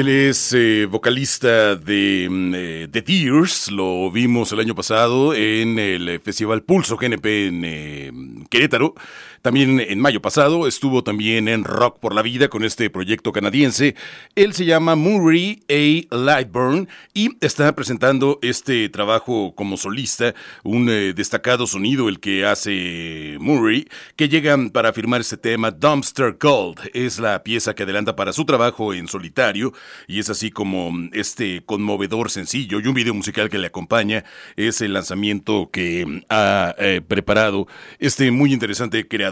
Él es eh, vocalista de mm, eh, The Tears, lo vimos el año pasado en el Festival Pulso GNP en eh, Querétaro. También en mayo pasado estuvo también en Rock por la Vida con este proyecto canadiense. Él se llama Murray A. Lightburn y está presentando este trabajo como solista, un destacado sonido el que hace Murray, que llega para firmar este tema Dumpster Gold. Es la pieza que adelanta para su trabajo en solitario y es así como este conmovedor sencillo y un video musical que le acompaña es el lanzamiento que ha eh, preparado este muy interesante creador.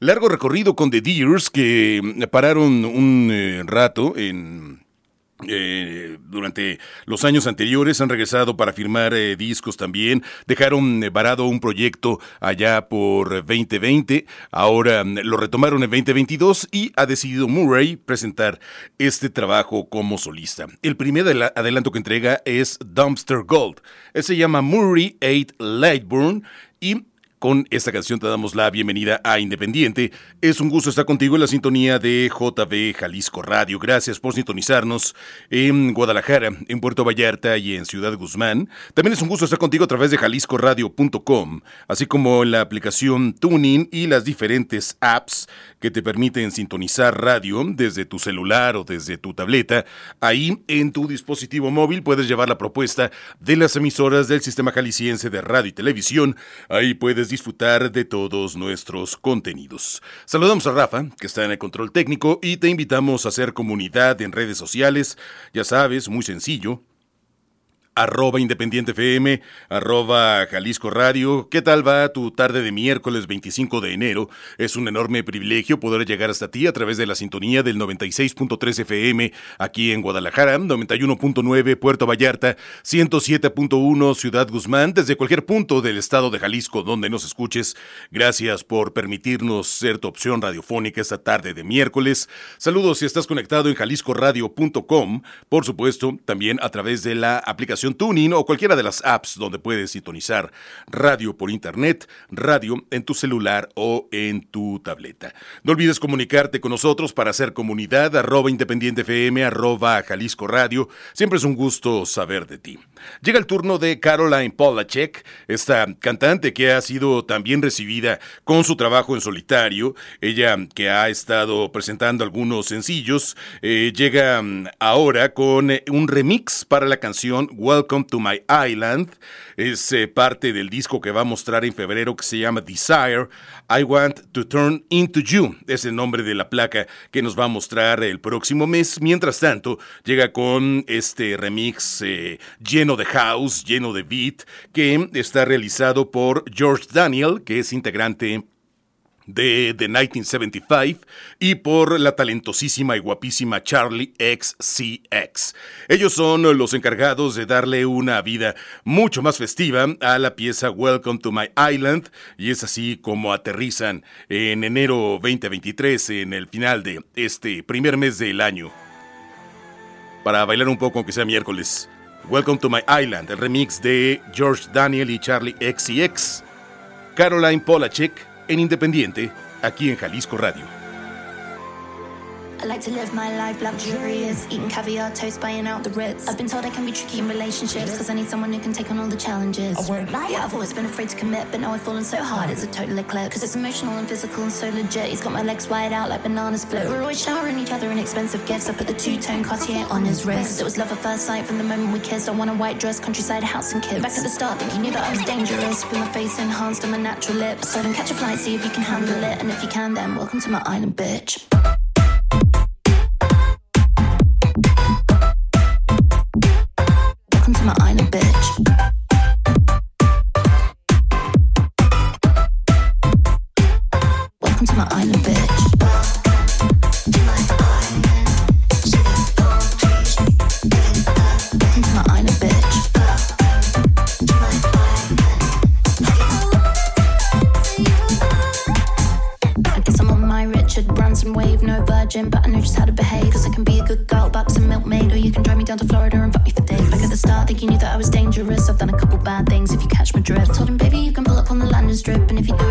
Largo recorrido con The Deers que pararon un eh, rato en eh, durante los años anteriores han regresado para firmar eh, discos también. Dejaron varado un proyecto allá por 2020. Ahora mm, lo retomaron en 2022 y ha decidido Murray presentar este trabajo como solista. El primer adelanto que entrega es Dumpster Gold. Él se llama Murray 8 Lightburn y con esta canción te damos la bienvenida a Independiente. Es un gusto estar contigo en la sintonía de JB Jalisco Radio. Gracias por sintonizarnos en Guadalajara, en Puerto Vallarta y en Ciudad Guzmán. También es un gusto estar contigo a través de jaliscoradio.com, así como en la aplicación Tuning y las diferentes apps que te permiten sintonizar radio desde tu celular o desde tu tableta. Ahí en tu dispositivo móvil puedes llevar la propuesta de las emisoras del Sistema Jalisciense de Radio y Televisión. Ahí puedes disfrutar de todos nuestros contenidos. Saludamos a Rafa, que está en el control técnico, y te invitamos a hacer comunidad en redes sociales. Ya sabes, muy sencillo arroba Independiente FM, arroba Jalisco Radio. ¿Qué tal va tu tarde de miércoles 25 de enero? Es un enorme privilegio poder llegar hasta ti a través de la sintonía del 96.3 FM aquí en Guadalajara, 91.9 Puerto Vallarta, 107.1 Ciudad Guzmán, desde cualquier punto del estado de Jalisco donde nos escuches. Gracias por permitirnos ser tu opción radiofónica esta tarde de miércoles. Saludos si estás conectado en jaliscoradio.com, por supuesto, también a través de la aplicación Tuning o cualquiera de las apps donde puedes sintonizar radio por internet, radio en tu celular o en tu tableta. No olvides comunicarte con nosotros para hacer comunidad, arroba independiente FM, arroba Jalisco Radio. Siempre es un gusto saber de ti. Llega el turno de Caroline Polachek, esta cantante que ha sido también recibida con su trabajo en solitario. Ella que ha estado presentando algunos sencillos, eh, llega mm, ahora con eh, un remix para la canción Welcome to My Island. Es eh, parte del disco que va a mostrar en febrero que se llama Desire. I Want to Turn Into You. Es el nombre de la placa que nos va a mostrar el próximo mes. Mientras tanto, llega con este remix eh, lleno de house, lleno de beat, que está realizado por George Daniel, que es integrante de The 1975 y por la talentosísima y guapísima Charlie XCX. Ellos son los encargados de darle una vida mucho más festiva a la pieza Welcome to My Island y es así como aterrizan en enero 2023 en el final de este primer mes del año. Para bailar un poco aunque sea miércoles. Welcome to My Island, el remix de George Daniel y Charlie XCX. Caroline Polachek en Independiente, aquí en Jalisco Radio. I like to live my life luxurious, eating caviar, toast, buying out the Ritz. I've been told I can be tricky in relationships, cause I need someone who can take on all the challenges. I won't lie. Yeah, I've always been afraid to commit, but now I've fallen so hard, it's a total eclipse. Cause it's emotional and physical and so legit. He's got my legs wide out like banana split. We're always showering each other in expensive gifts. I put the two-tone Cartier on his wrist. It was love at first sight from the moment we kissed. I want a white dress, countryside house and kids. Back at the start, think you knew that I was dangerous. With my face enhanced and my natural lips. So then catch a flight, see if you can handle it. And if you can, then welcome to my island, bitch. My island bitch. You knew that I was dangerous. I've done a couple bad things if you catch my drift. Told him, baby, you can pull up on the landing strip, and if you do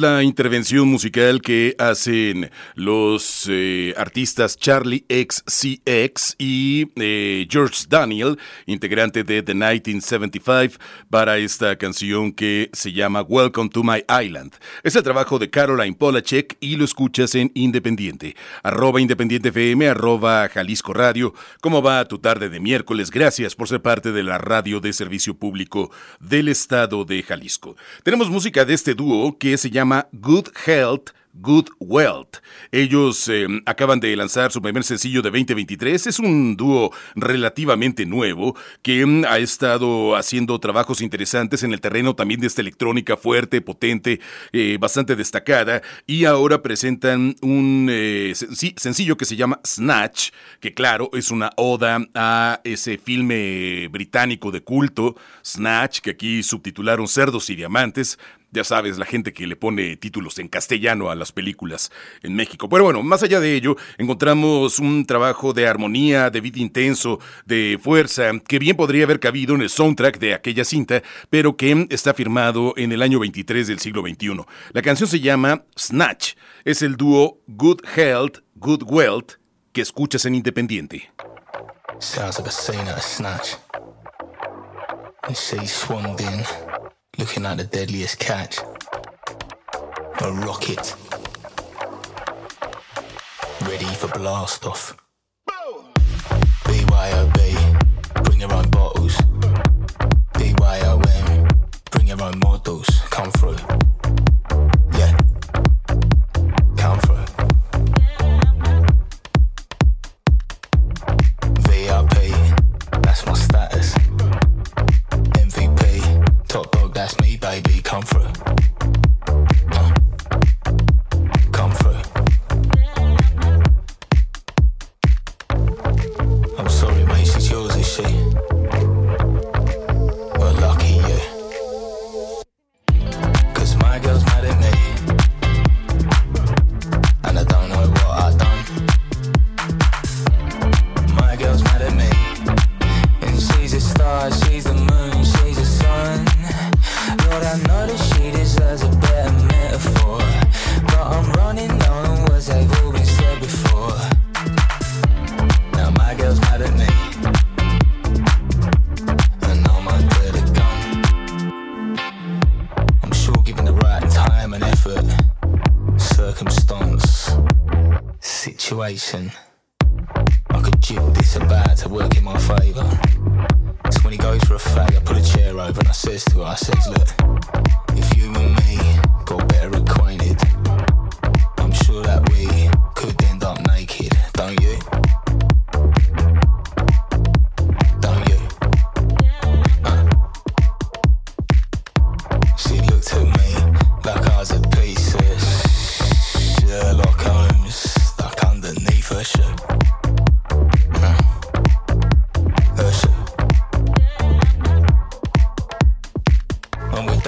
La intervención musical que hacen los eh, artistas Charlie XCX y eh, George Daniel, integrante de The 1975, para esta canción que se llama Welcome to My Island. Es el trabajo de Caroline Polachek y lo escuchas en Independiente. Arroba Independiente FM, arroba Jalisco Radio. ¿Cómo va tu tarde de miércoles? Gracias por ser parte de la radio de servicio público del estado de Jalisco. Tenemos música de este dúo que se llama Good Health Good Wealth. Ellos eh, acaban de lanzar su primer sencillo de 2023. Es un dúo relativamente nuevo que mm, ha estado haciendo trabajos interesantes en el terreno también de esta electrónica fuerte, potente, eh, bastante destacada. Y ahora presentan un eh, sencillo que se llama Snatch, que claro, es una oda a ese filme británico de culto, Snatch, que aquí subtitularon Cerdos y Diamantes. Ya sabes, la gente que le pone títulos en castellano a las películas en México. Pero bueno, más allá de ello, encontramos un trabajo de armonía, de beat intenso, de fuerza, que bien podría haber cabido en el soundtrack de aquella cinta, pero que está firmado en el año 23 del siglo XXI. La canción se llama Snatch. Es el dúo Good Health, Good Wealth que escuchas en Independiente. Sounds like a scene at a snatch. Looking like the deadliest catch. A rocket. Ready for blast off. BYOB, bring your own bottles. BYOM, bring your own models. Come through.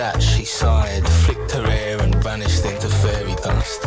That, she sighed, flicked her hair, and vanished into fairy dust.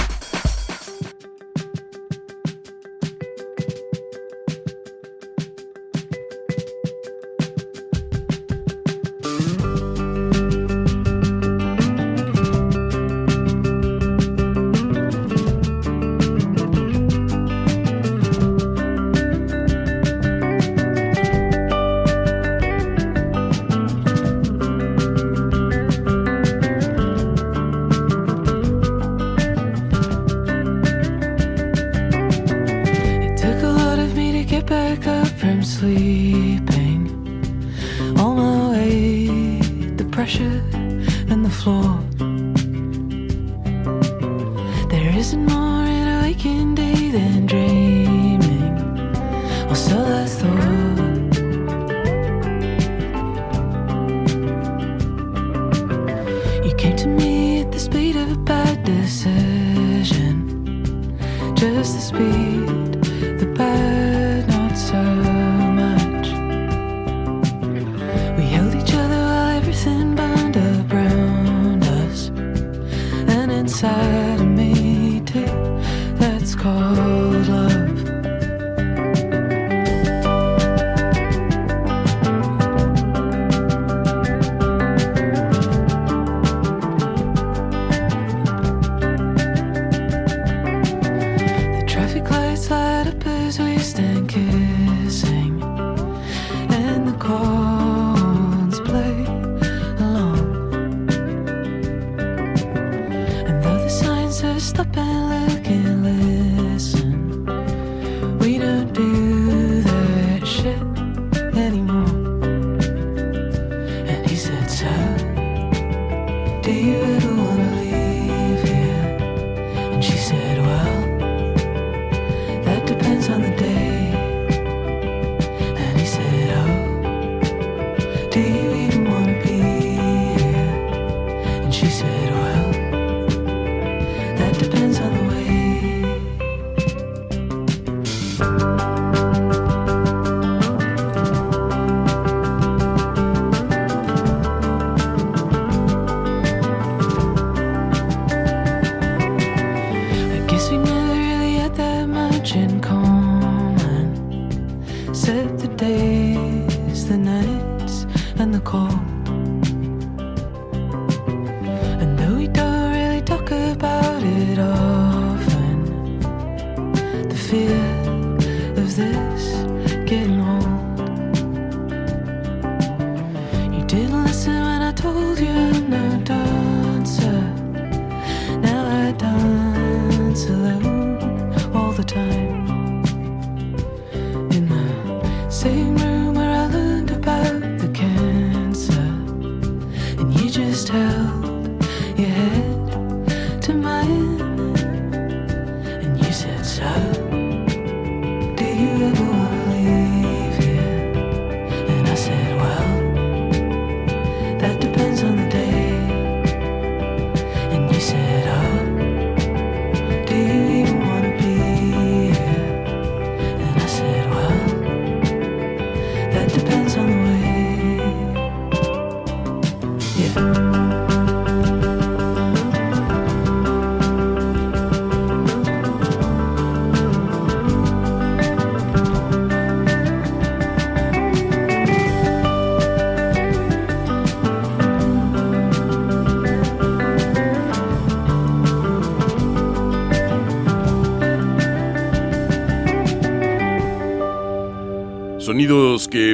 outside up as we stand kids.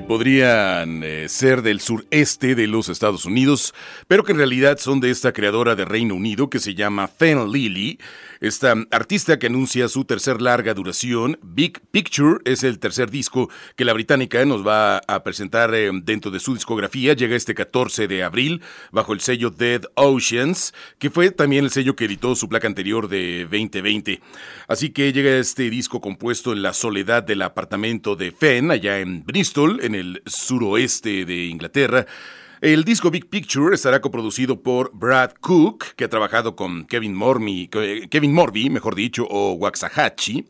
Podrían eh, ser del sureste de los Estados Unidos, pero que en realidad son de esta creadora de Reino Unido que se llama Fen Lily, esta artista que anuncia su tercer larga duración. Big Picture es el tercer disco que la británica nos va a presentar eh, dentro de su discografía. Llega este 14 de abril bajo el sello Dead Oceans, que fue también el sello que editó su placa anterior de 2020. Así que llega este disco compuesto en la soledad del apartamento de Fen, allá en Bristol, en el suroeste de Inglaterra El disco Big Picture estará coproducido por Brad Cook, que ha trabajado con Kevin Morby, Kevin Morby, mejor dicho, o Waxahachie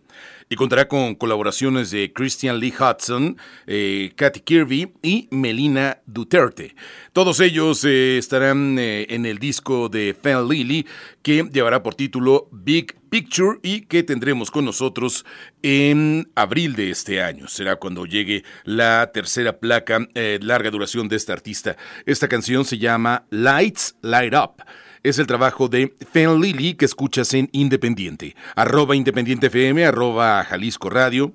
y contará con colaboraciones de Christian Lee Hudson, eh, Katy Kirby y Melina Duterte. Todos ellos eh, estarán eh, en el disco de Fan Lily que llevará por título Big Picture y que tendremos con nosotros en abril de este año. Será cuando llegue la tercera placa larga duración de este artista. Esta canción se llama Lights Light Up es el trabajo de Fen Lily que escuchas en Independiente. Arroba Independiente FM, arroba Jalisco Radio.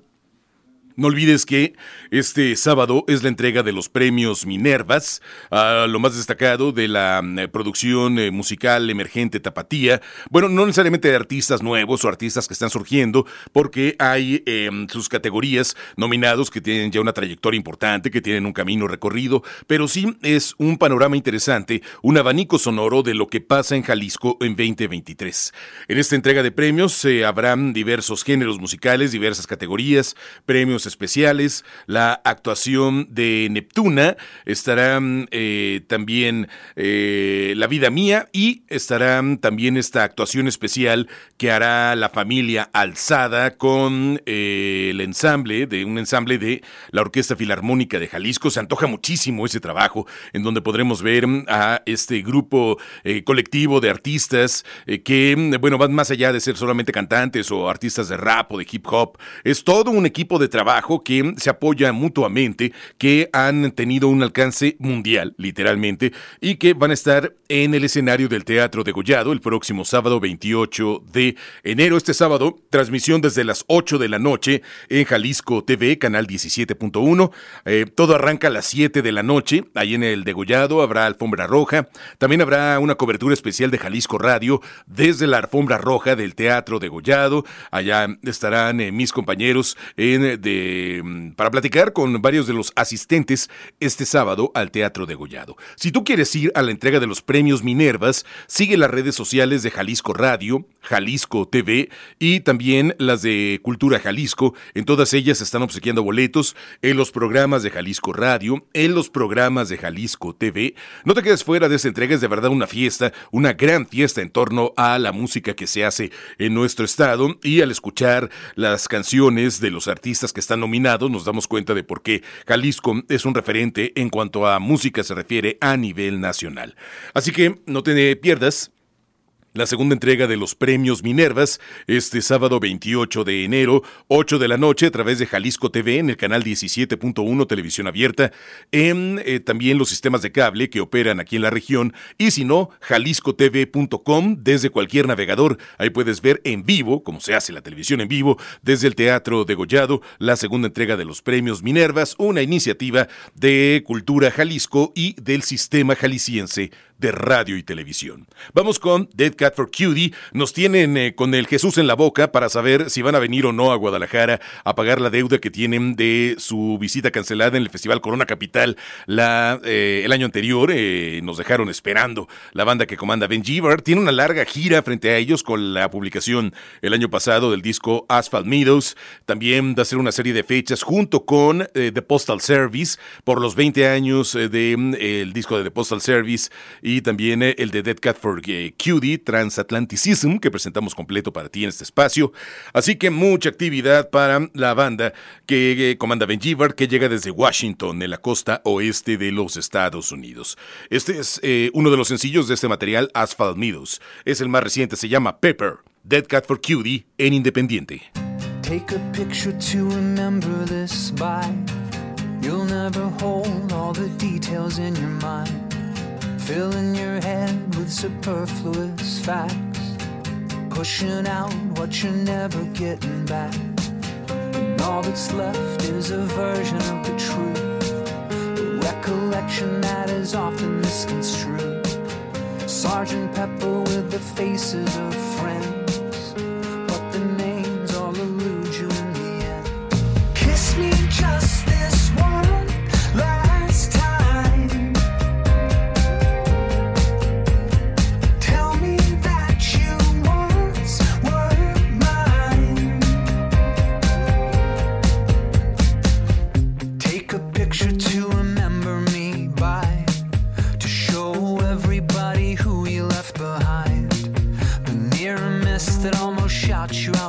No olvides que este sábado es la entrega de los premios Minervas, a lo más destacado de la mm, producción eh, musical emergente Tapatía. Bueno, no necesariamente de artistas nuevos o artistas que están surgiendo, porque hay em, sus categorías nominados que tienen ya una trayectoria importante, que tienen un camino recorrido, pero sí es un panorama interesante, un abanico sonoro de lo que pasa en Jalisco en 2023. En esta entrega de premios se eh, habrán diversos géneros musicales, diversas categorías, premios especiales, la actuación de Neptuna, estará eh, también eh, La vida mía y estará también esta actuación especial que hará la familia Alzada con eh, el ensamble, de un ensamble de la Orquesta Filarmónica de Jalisco. Se antoja muchísimo ese trabajo en donde podremos ver a este grupo colectivo de artistas que, bueno, van más allá de ser solamente cantantes o artistas de rap o de hip hop. Es todo un equipo de trabajo que se apoya mutuamente, que han tenido un alcance mundial, literalmente, y que van a estar en el escenario del Teatro de Gollado el próximo sábado 28 de enero. Este sábado, transmisión desde las 8 de la noche en Jalisco TV, canal 17.1. Eh, todo arranca a las 7 de la noche. Ahí en el Degollado habrá alfombra roja. También habrá una cobertura especial de Jalisco Radio desde la alfombra roja del Teatro de Gollado. Allá estarán eh, mis compañeros en, de Mm, para platicar con varios de los asistentes este sábado al Teatro de Gollado. Si tú quieres ir a la entrega de los premios Minervas, sigue las redes sociales de Jalisco Radio, Jalisco TV y también las de Cultura Jalisco. En todas ellas están obsequiando boletos en los programas de Jalisco Radio, en los programas de Jalisco TV. No te quedes fuera de esta entrega, es de verdad una fiesta, una gran fiesta en torno a la música que se hace en nuestro estado y al escuchar las canciones de los artistas que están nominados nos damos cuenta de por qué Jalisco es un referente en cuanto a música se refiere a nivel nacional. Así que no te pierdas la segunda entrega de los premios Minervas, este sábado 28 de enero, 8 de la noche, a través de Jalisco TV en el canal 17.1 Televisión Abierta, en eh, también los sistemas de cable que operan aquí en la región, y si no, jaliscotv.com desde cualquier navegador. Ahí puedes ver en vivo, como se hace la televisión en vivo, desde el Teatro de Gollado, la segunda entrega de los premios Minervas, una iniciativa de Cultura Jalisco y del Sistema Jalisciense de radio y televisión. Vamos con Dead Cat for Cutie. Nos tienen eh, con el Jesús en la boca para saber si van a venir o no a Guadalajara a pagar la deuda que tienen de su visita cancelada en el Festival Corona Capital la, eh, el año anterior. Eh, nos dejaron esperando. La banda que comanda Ben Jeever tiene una larga gira frente a ellos con la publicación el año pasado del disco Asphalt Meadows. También va a ser una serie de fechas junto con The Postal Service por los 20 años del disco de The Postal Service también eh, el de Dead Cat for Cutie, Transatlanticism, que presentamos completo para ti en este espacio. Así que mucha actividad para la banda que eh, comanda Ben Gibbard, que llega desde Washington, en la costa oeste de los Estados Unidos. Este es eh, uno de los sencillos de este material, Asphalt Meadows. Es el más reciente, se llama Pepper, Dead Cat for Cutie, en Independiente. Take a picture to remember this by. You'll never hold all the details in your mind. Filling your head with superfluous facts, pushing out what you're never getting back. And all that's left is a version of the truth, a recollection that is often misconstrued. Sergeant Pepper with the faces of friends.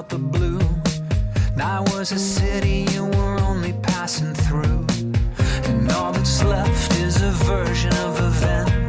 Out the blue. I was a city you were only passing through. And all that's left is a version of events,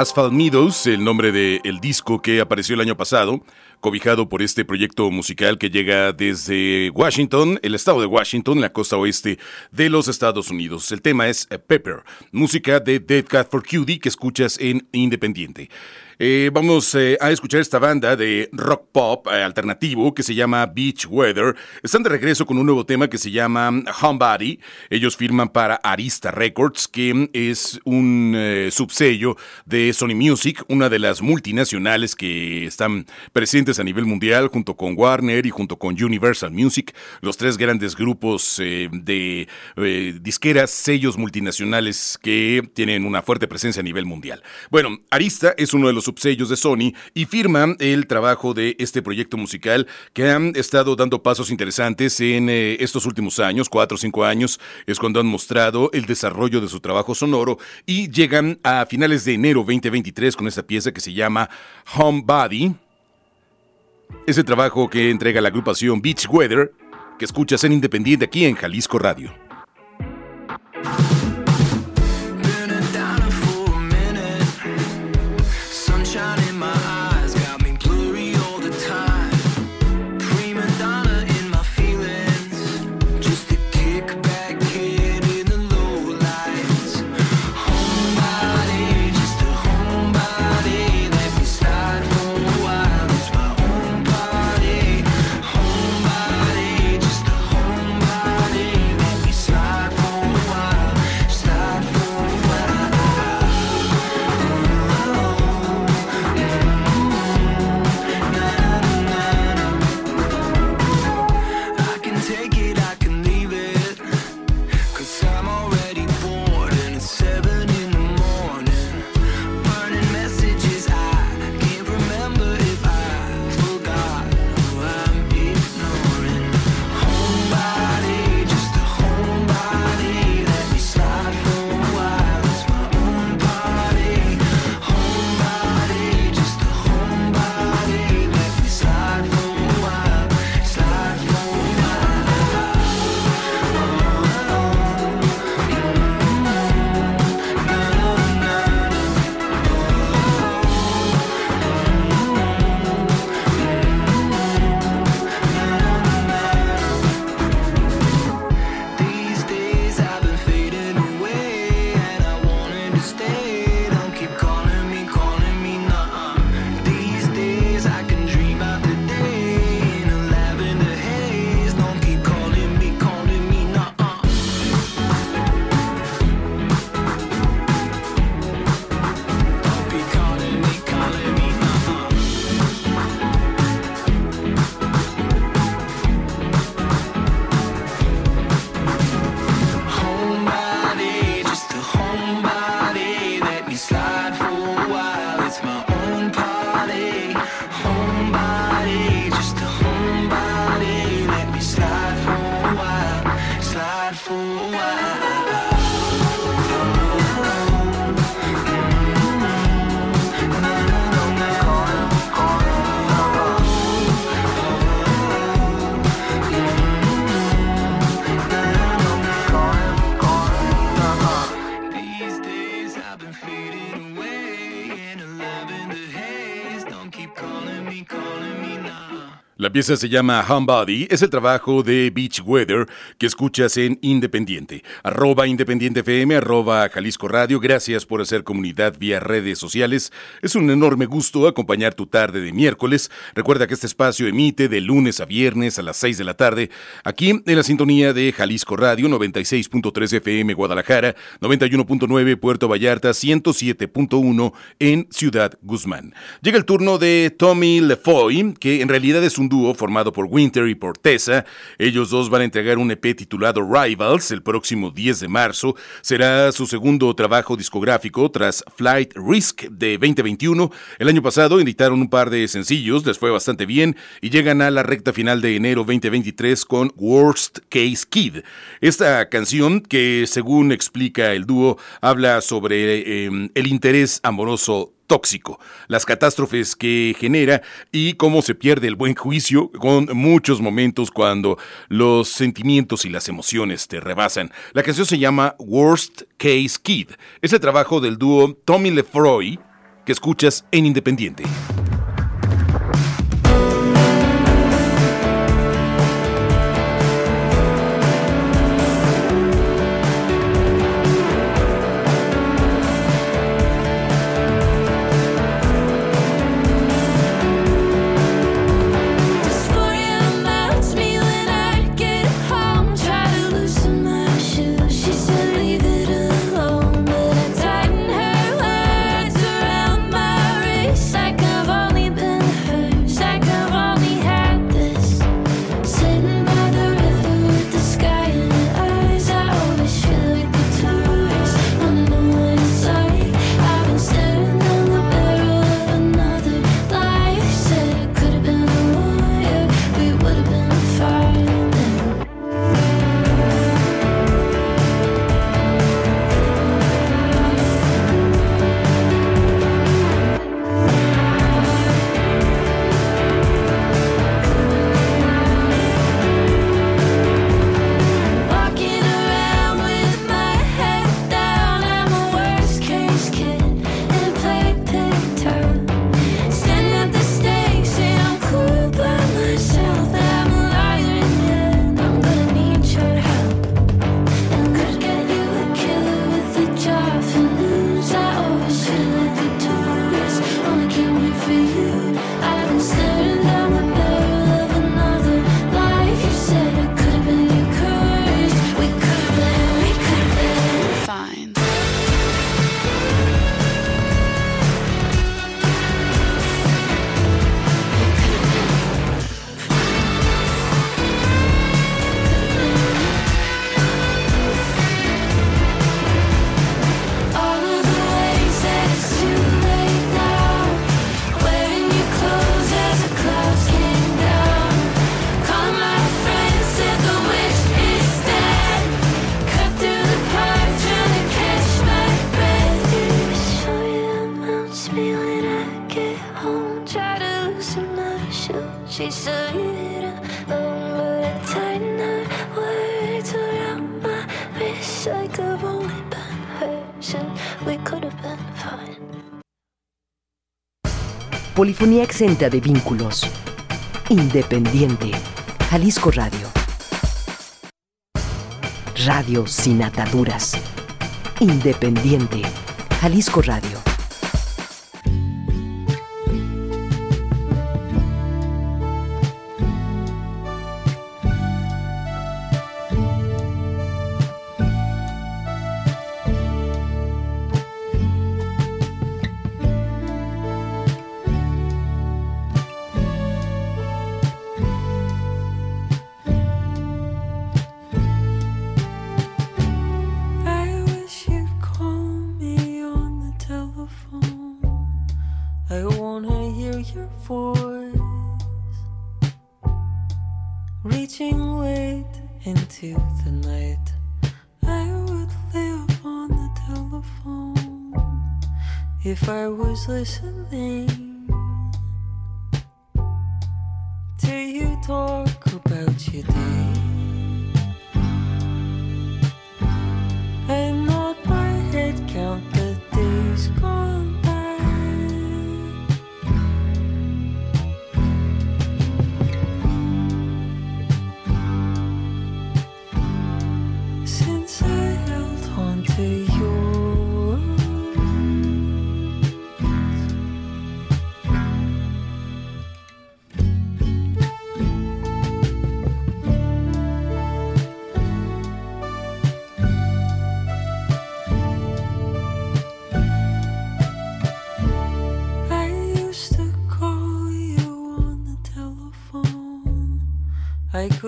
Asphalt Meadows, el nombre del disco que apareció el año pasado, cobijado por este proyecto musical que llega desde Washington, el estado de Washington, la costa oeste de los Estados Unidos. El tema es Pepper, música de Dead Cat for Cutie que escuchas en Independiente. Eh, vamos eh, a escuchar esta banda de rock pop eh, alternativo que se llama Beach Weather. Están de regreso con un nuevo tema que se llama Homebody. Ellos firman para Arista Records, que es un subsello de Sony Music, una de las multinacionales que están presentes a nivel mundial junto con Warner y junto con Universal Music, los tres grandes grupos de disqueras, sellos multinacionales que tienen una fuerte presencia a nivel mundial. Bueno, Arista es uno de los subsellos de Sony y firma el trabajo de este proyecto musical que han estado dando pasos interesantes en eh, estos últimos años, cuatro o cinco años, es cuando han mostrado el desarrollo de su trabajo sonoro y llegan a finales de enero 2023 con esta pieza que se llama Homebody. Ese trabajo que entrega la agrupación Beach Weather, que escuchas en Independiente aquí en Jalisco Radio. La pieza se llama Homebody, es el trabajo de Beach Weather que escuchas en Independiente. Arroba Independiente FM, arroba Jalisco Radio. Gracias por hacer comunidad vía redes sociales. Es un enorme gusto acompañar tu tarde de miércoles. Recuerda que este espacio emite de lunes a viernes a las 6 de la tarde, aquí en la sintonía de Jalisco Radio, 96.3 FM Guadalajara, 91.9 Puerto Vallarta, 107.1 en Ciudad Guzmán. Llega el turno de Tommy Lefoy, que en realidad es un dúo formado por Winter y por Tessa. Ellos dos van a entregar un EP titulado Rivals el próximo 10 de marzo. Será su segundo trabajo discográfico tras Flight Risk de 2021. El año pasado editaron un par de sencillos, les fue bastante bien y llegan a la recta final de enero 2023 con Worst Case Kid. Esta canción, que según explica el dúo, habla sobre eh, el interés amoroso tóxico, las catástrofes que genera y cómo se pierde el buen juicio con muchos momentos cuando los sentimientos y las emociones te rebasan. La canción se llama Worst Case Kid. Es el trabajo del dúo Tommy Lefroy que escuchas en Independiente. Polifonía exenta de vínculos. Independiente. Jalisco Radio. Radio sin ataduras. Independiente. Jalisco Radio.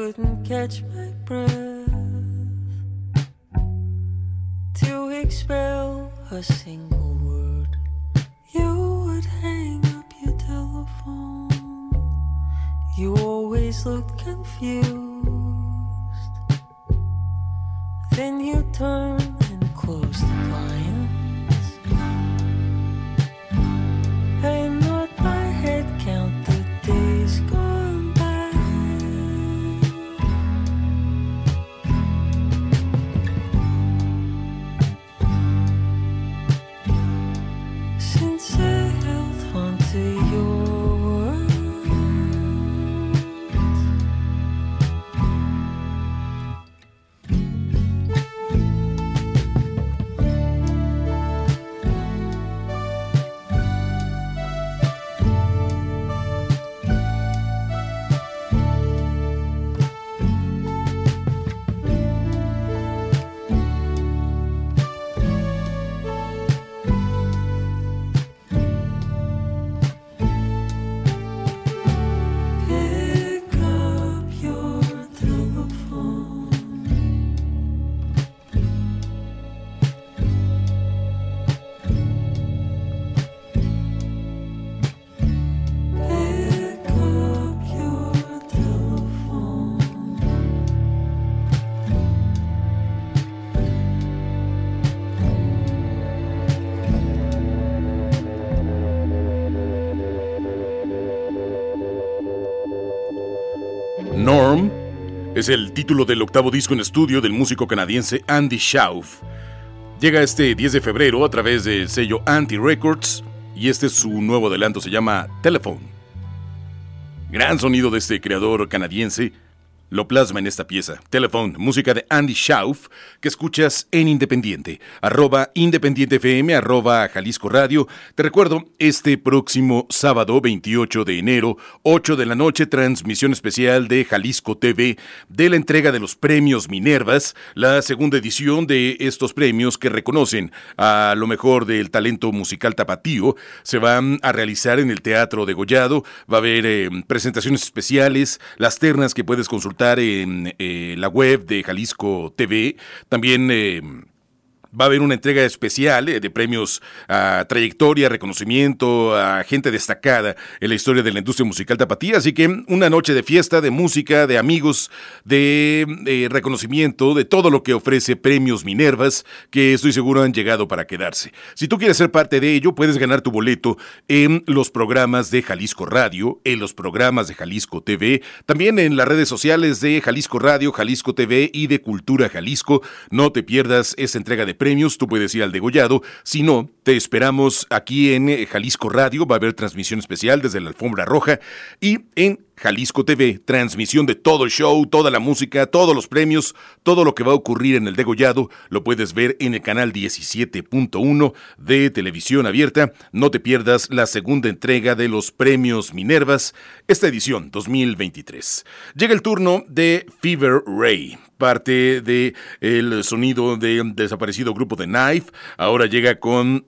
Couldn't catch my breath. To expel a single es el título del octavo disco en estudio del músico canadiense Andy Schauf. Llega este 10 de febrero a través del sello Anti Records y este es su nuevo adelanto, se llama Telephone. Gran sonido de este creador canadiense lo plasma en esta pieza. Telephone, música de Andy Schauf, que escuchas en Independiente, arroba Independiente FM, arroba Jalisco Radio. Te recuerdo, este próximo sábado 28 de enero, 8 de la noche, transmisión especial de Jalisco TV de la entrega de los premios Minervas, la segunda edición de estos premios que reconocen a lo mejor del talento musical tapatío. Se van a realizar en el Teatro de Gollado, va a haber eh, presentaciones especiales, las ternas que puedes consultar en eh, la web de Jalisco TV. También eh, Va a haber una entrega especial eh, de premios a trayectoria, reconocimiento, a gente destacada en la historia de la industria musical tapatía. Así que una noche de fiesta, de música, de amigos, de, de reconocimiento, de todo lo que ofrece Premios Minervas, que estoy seguro han llegado para quedarse. Si tú quieres ser parte de ello, puedes ganar tu boleto en los programas de Jalisco Radio, en los programas de Jalisco TV, también en las redes sociales de Jalisco Radio, Jalisco TV y de Cultura Jalisco. No te pierdas esta entrega de premios, tú puedes ir al degollado. Si no, te esperamos aquí en eh, Jalisco Radio, va a haber transmisión especial desde la alfombra roja y en Jalisco TV, transmisión de todo el show, toda la música, todos los premios, todo lo que va a ocurrir en el degollado, lo puedes ver en el canal 17.1 de televisión abierta. No te pierdas la segunda entrega de los premios Minervas, esta edición 2023. Llega el turno de Fever Ray parte de el sonido del desaparecido grupo de Knife. Ahora llega con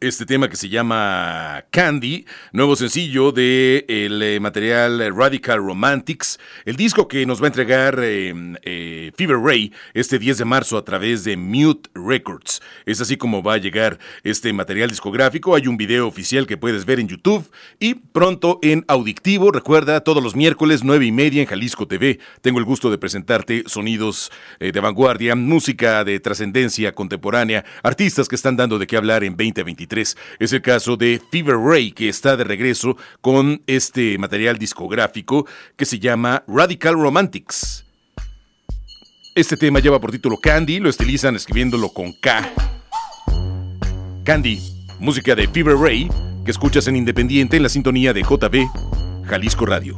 este tema que se llama Candy, nuevo sencillo de el eh, material Radical Romantics, el disco que nos va a entregar eh, eh, Fever Ray este 10 de marzo a través de Mute Records. Es así como va a llegar este material discográfico. Hay un video oficial que puedes ver en YouTube y pronto en Audictivo. Recuerda, todos los miércoles 9 y media en Jalisco TV. Tengo el gusto de presentarte sonidos eh, de vanguardia, música de trascendencia contemporánea, artistas que están dando de qué hablar en 2023. Es el caso de Fever Ray, que está de regreso con este material discográfico que se llama Radical Romantics. Este tema lleva por título Candy, lo estilizan escribiéndolo con K. Candy, música de Fever Ray, que escuchas en Independiente en la sintonía de JB, Jalisco Radio.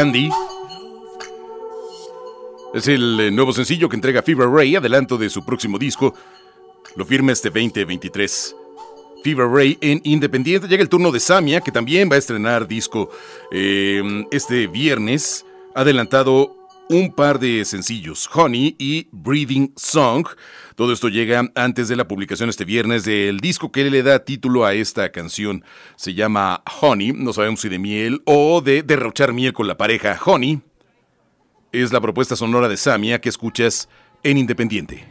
Candy. Es el eh, nuevo sencillo que entrega Fever Ray, adelanto de su próximo disco. Lo firma este 2023. Fever Ray en Independiente. Llega el turno de Samia, que también va a estrenar disco eh, este viernes. Adelantado un par de sencillos, Honey y Breathing Song. Todo esto llega antes de la publicación este viernes del disco que le da título a esta canción. Se llama Honey, no sabemos si de miel o de derrochar miel con la pareja. Honey es la propuesta sonora de Samia que escuchas en Independiente.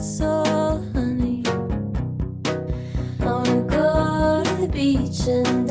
So, honey. I wanna go to the beach and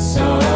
so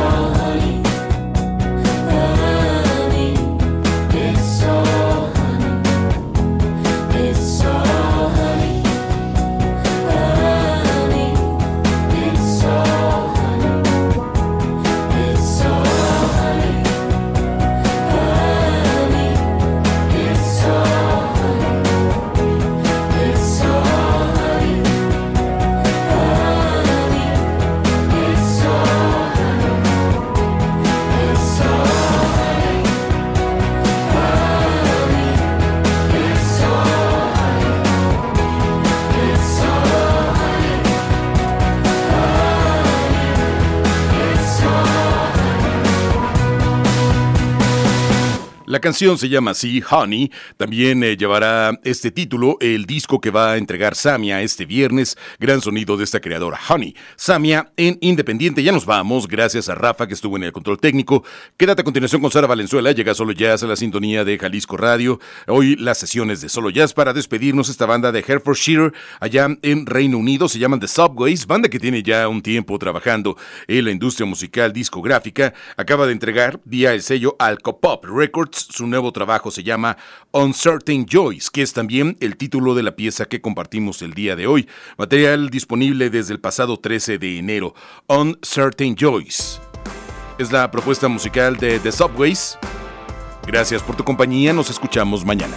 La canción se llama así, Honey. También eh, llevará este título el disco que va a entregar Samia este viernes. Gran sonido de esta creadora, Honey. Samia en Independiente. Ya nos vamos. Gracias a Rafa que estuvo en el control técnico. Quédate a continuación con Sara Valenzuela. Llega Solo Jazz a la sintonía de Jalisco Radio. Hoy las sesiones de Solo Jazz para despedirnos. Esta banda de Herefordshire allá en Reino Unido se llaman The Subways. Banda que tiene ya un tiempo trabajando en la industria musical discográfica. Acaba de entregar vía el sello Alcopop Records su nuevo trabajo se llama Uncertain Joys, que es también el título de la pieza que compartimos el día de hoy. Material disponible desde el pasado 13 de enero. Uncertain Joys. Es la propuesta musical de The Subways. Gracias por tu compañía, nos escuchamos mañana.